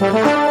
oh you.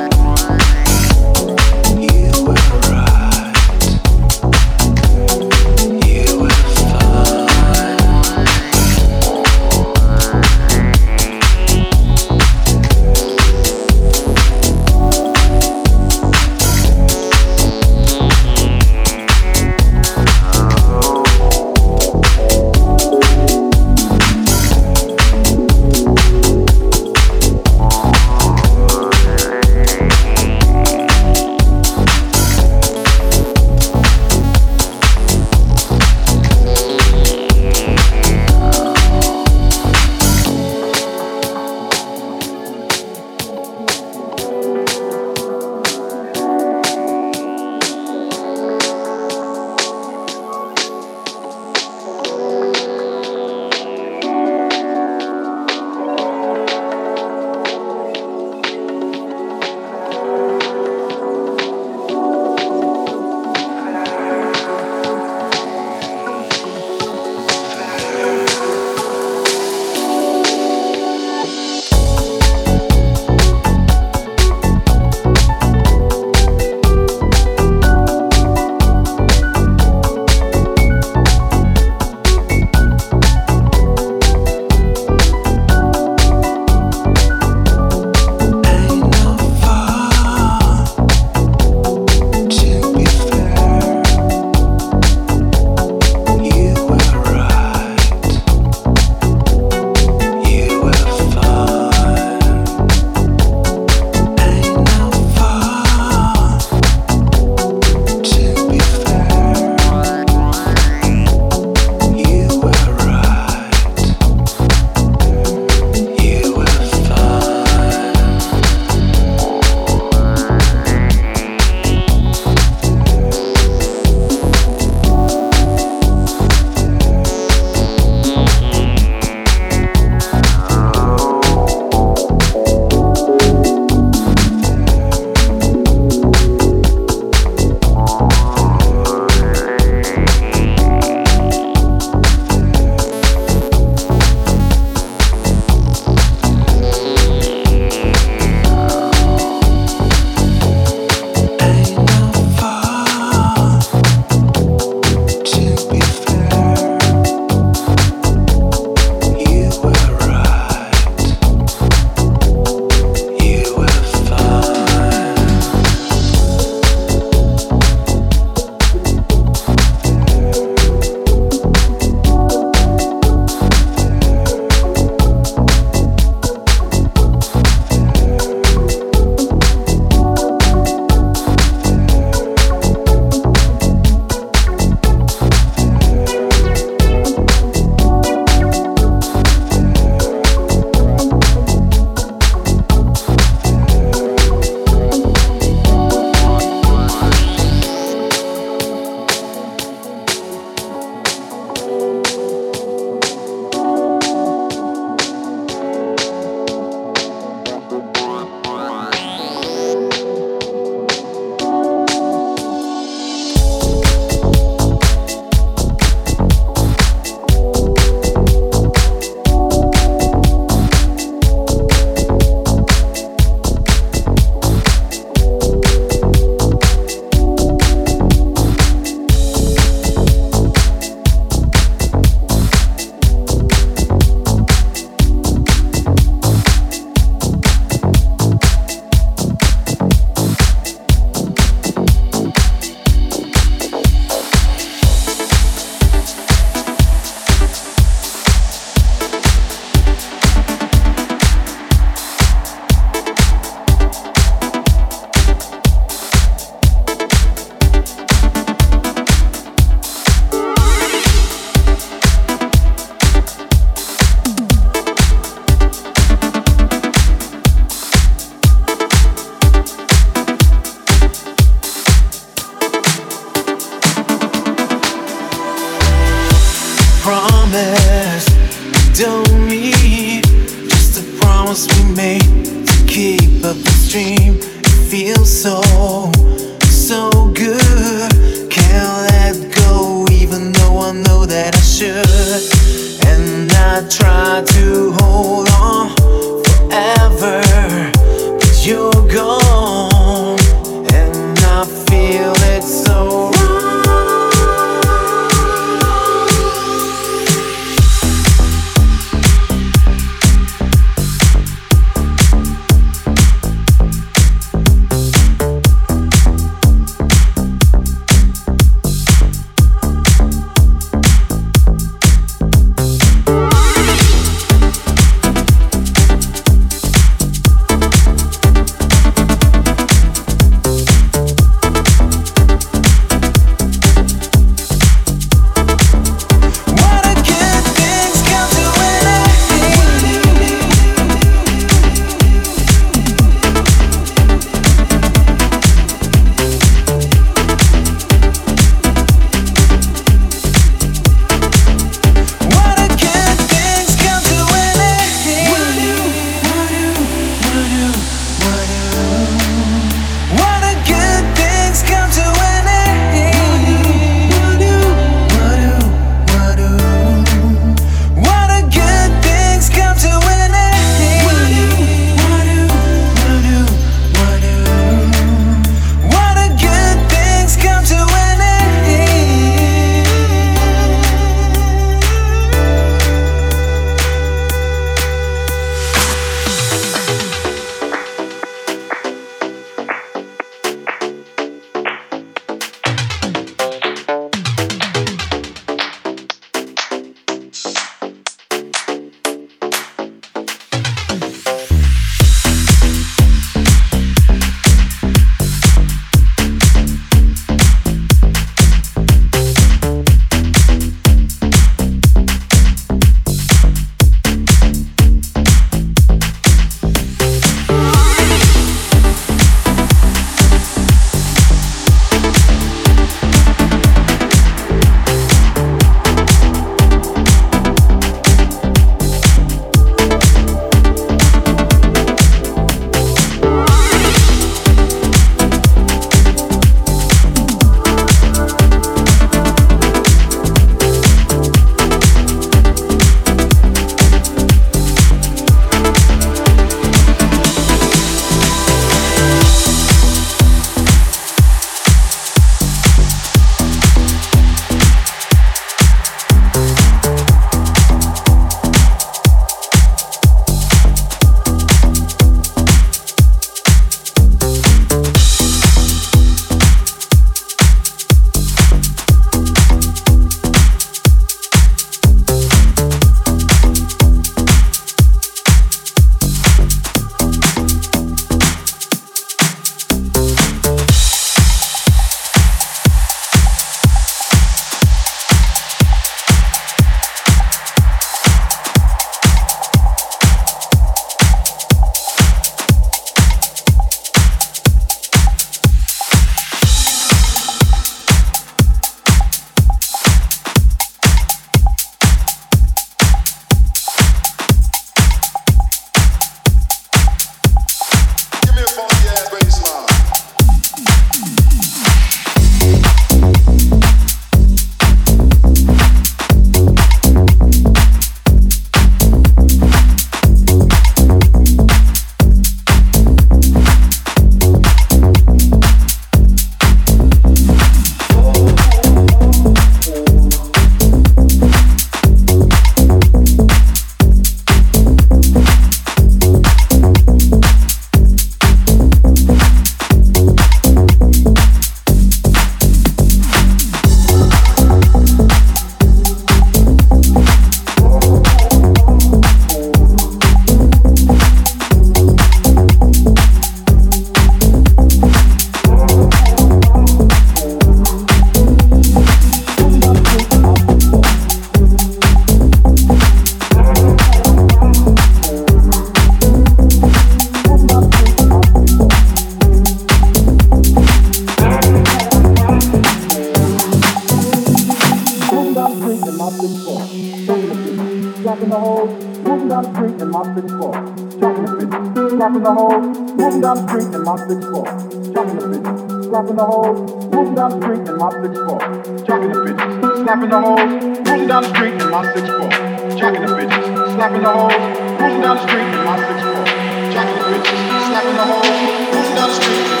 Sixth floor. Jacking the bitches, slapping the hoes, moving down the street in my sixth floor. Jacking the bitches, slapping the hoes, moving down the street in my sixth floor. Jacking the bitches, slapping the hoes, moving down the street in my sixth floor. Jacking the bitches, slapping the hoes, moving down the street in my sixth floor. Jacking the bitches, slapping the hoes, moving down the street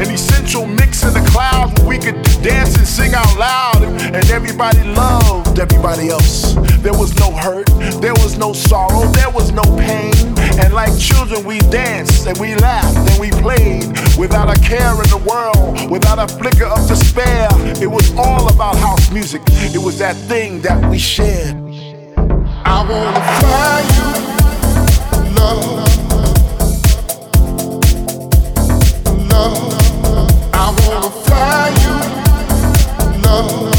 An essential mix in the clouds where we could dance and sing out loud. And everybody loved everybody else. There was no hurt, there was no sorrow, there was no pain. And like children, we danced and we laughed and we played without a care in the world, without a flicker of despair. It was all about house music, it was that thing that we shared. I wanna find you, love. Love wanna fly you, love.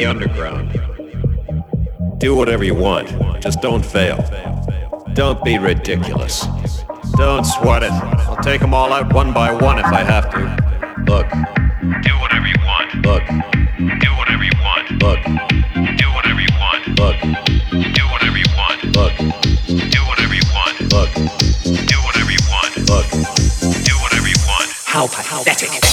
The underground. Do whatever you want, just don't fail. Don't be ridiculous. Don't sweat it. I'll take them all out one by one if I have to. Look. Do whatever you want. Look. Do whatever you want. Look. Do whatever you want. Look. Do whatever you want. Look. Do whatever you want. Look. Do whatever you want. Look. Do whatever you want. How pathetic.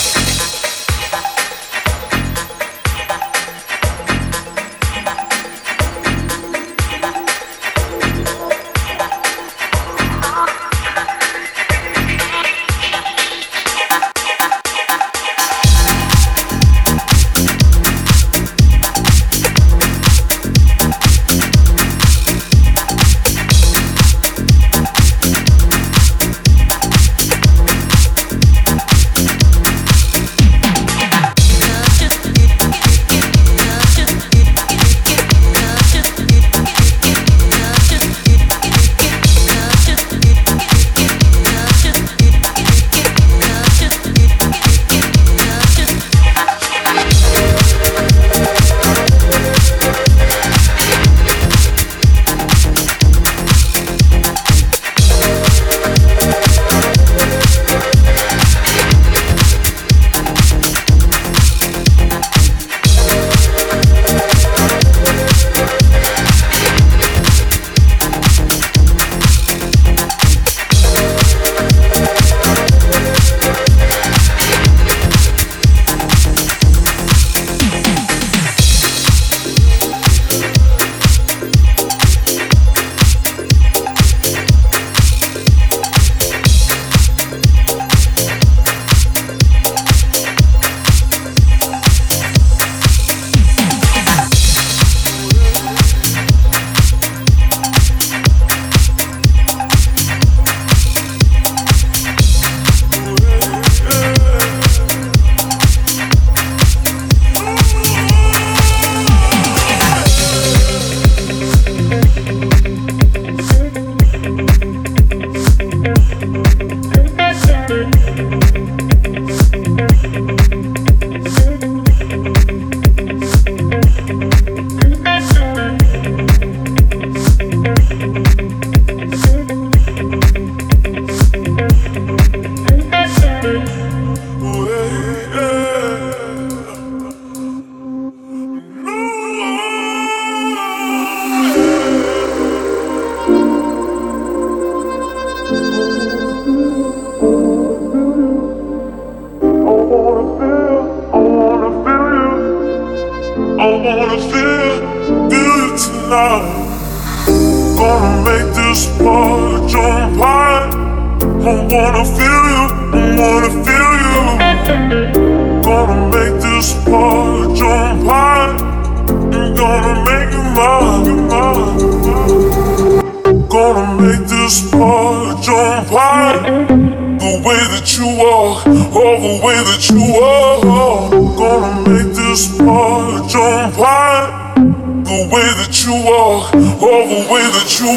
Gonna make this part high. The way that you walk, all the way that you walk. Gonna make this part jump high. The way that you walk, the way that you